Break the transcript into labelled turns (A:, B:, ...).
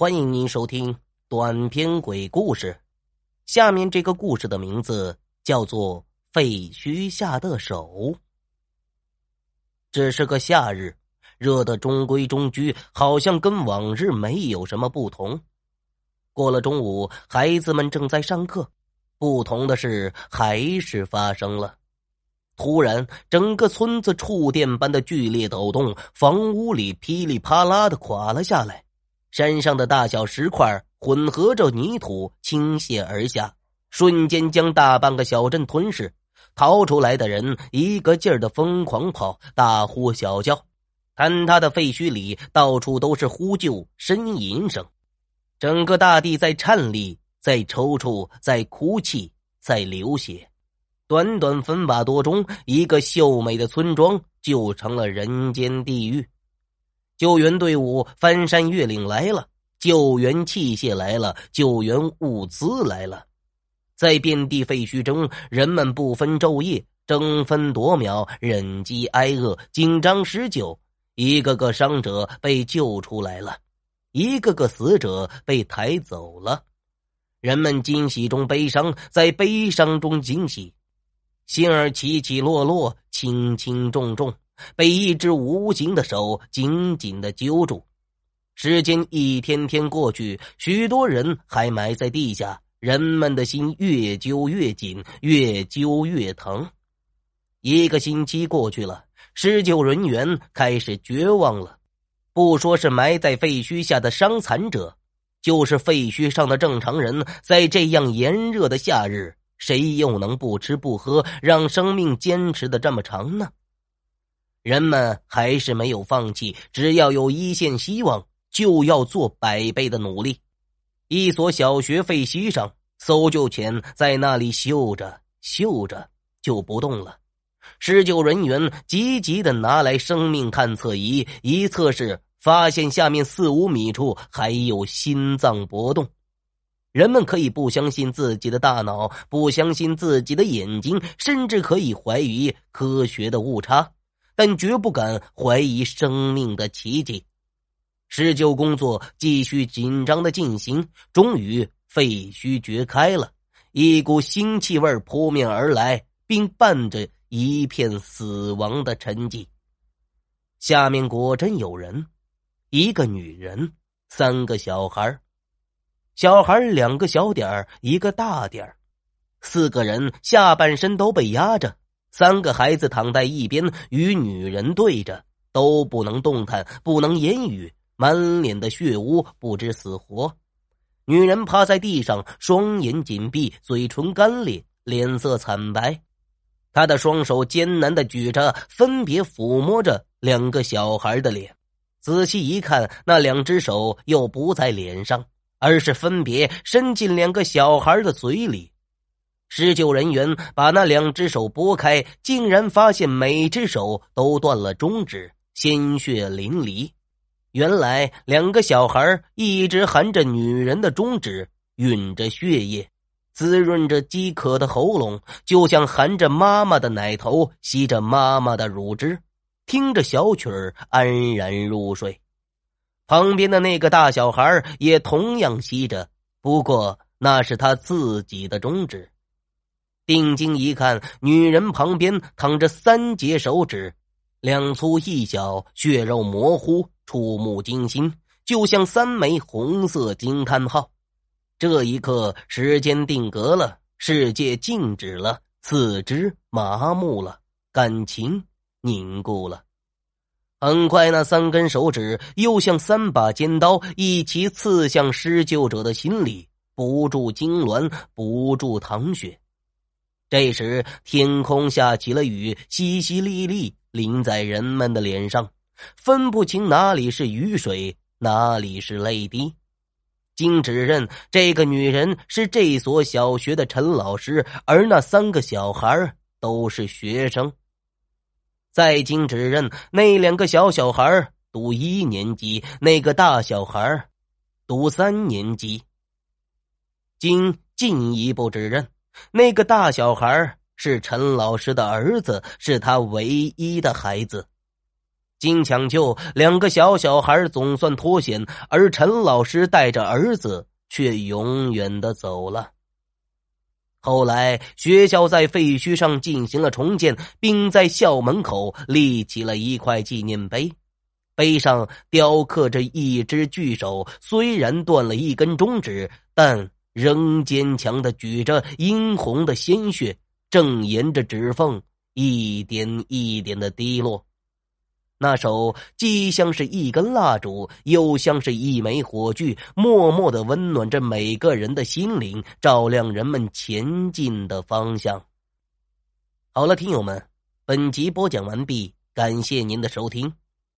A: 欢迎您收听短篇鬼故事。下面这个故事的名字叫做《废墟下的手》。这是个夏日，热的中规中矩，好像跟往日没有什么不同。过了中午，孩子们正在上课，不同的是，还是发生了。突然，整个村子触电般的剧烈抖动，房屋里噼里啪啦的垮了下来。山上的大小石块混合着泥土倾泻而下，瞬间将大半个小镇吞噬。逃出来的人一个劲儿的疯狂跑，大呼小叫。坍塌的废墟里到处都是呼救呻吟声，整个大地在颤栗，在抽搐，在哭泣，在流血。短短分把多钟，一个秀美的村庄就成了人间地狱。救援队伍翻山越岭来了，救援器械来了，救援物资来了，在遍地废墟中，人们不分昼夜，争分夺秒，忍饥挨饿，紧张施救。一个个伤者被救出来了，一个个死者被抬走了。人们惊喜中悲伤，在悲伤中惊喜，心儿起起落落，轻轻重重。被一只无形的手紧紧的揪住，时间一天天过去，许多人还埋在地下，人们的心越揪越紧，越揪越疼。一个星期过去了，施救人员开始绝望了。不说是埋在废墟下的伤残者，就是废墟上的正常人，在这样炎热的夏日，谁又能不吃不喝，让生命坚持的这么长呢？人们还是没有放弃，只要有一线希望，就要做百倍的努力。一所小学废墟上，搜救犬在那里嗅着嗅着就不动了。施救人员急急的拿来生命探测仪，一测试，发现下面四五米处还有心脏搏动。人们可以不相信自己的大脑，不相信自己的眼睛，甚至可以怀疑科学的误差。但绝不敢怀疑生命的奇迹。施救工作继续紧张的进行，终于废墟掘开了，一股腥气味扑面而来，并伴着一片死亡的沉寂。下面果真有人，一个女人，三个小孩小孩两个小点，一个大点，四个人下半身都被压着。三个孩子躺在一边，与女人对着，都不能动弹，不能言语，满脸的血污，不知死活。女人趴在地上，双眼紧闭，嘴唇干裂，脸色惨白。她的双手艰难的举着，分别抚摸着两个小孩的脸。仔细一看，那两只手又不在脸上，而是分别伸进两个小孩的嘴里。施救人员把那两只手拨开，竟然发现每只手都断了中指，鲜血淋漓。原来两个小孩一直含着女人的中指，吮着血液，滋润着饥渴的喉咙，就像含着妈妈的奶头，吸着妈妈的乳汁，听着小曲儿安然入睡。旁边的那个大小孩也同样吸着，不过那是他自己的中指。定睛一看，女人旁边躺着三节手指，两粗一小，血肉模糊，触目惊心，就像三枚红色惊叹号。这一刻，时间定格了，世界静止了，四肢麻木了，感情凝固了。很快，那三根手指又像三把尖刀，一起刺向施救者的心里，不住痉挛，不住淌血。这时，天空下起了雨，淅淅沥沥淋在人们的脸上，分不清哪里是雨水，哪里是泪滴。经指认，这个女人是这所小学的陈老师，而那三个小孩都是学生。再经指认，那两个小小孩读一年级，那个大小孩读三年级。经进一步指认。那个大小孩是陈老师的儿子，是他唯一的孩子。经抢救，两个小小孩总算脱险，而陈老师带着儿子却永远的走了。后来，学校在废墟上进行了重建，并在校门口立起了一块纪念碑，碑上雕刻着一只巨手，虽然断了一根中指，但仍坚强的举着殷红的鲜血，正沿着指缝一点一点的滴落。那手既像是一根蜡烛，又像是一枚火炬，默默的温暖着每个人的心灵，照亮人们前进的方向。好了，听友们，本集播讲完毕，感谢您的收听。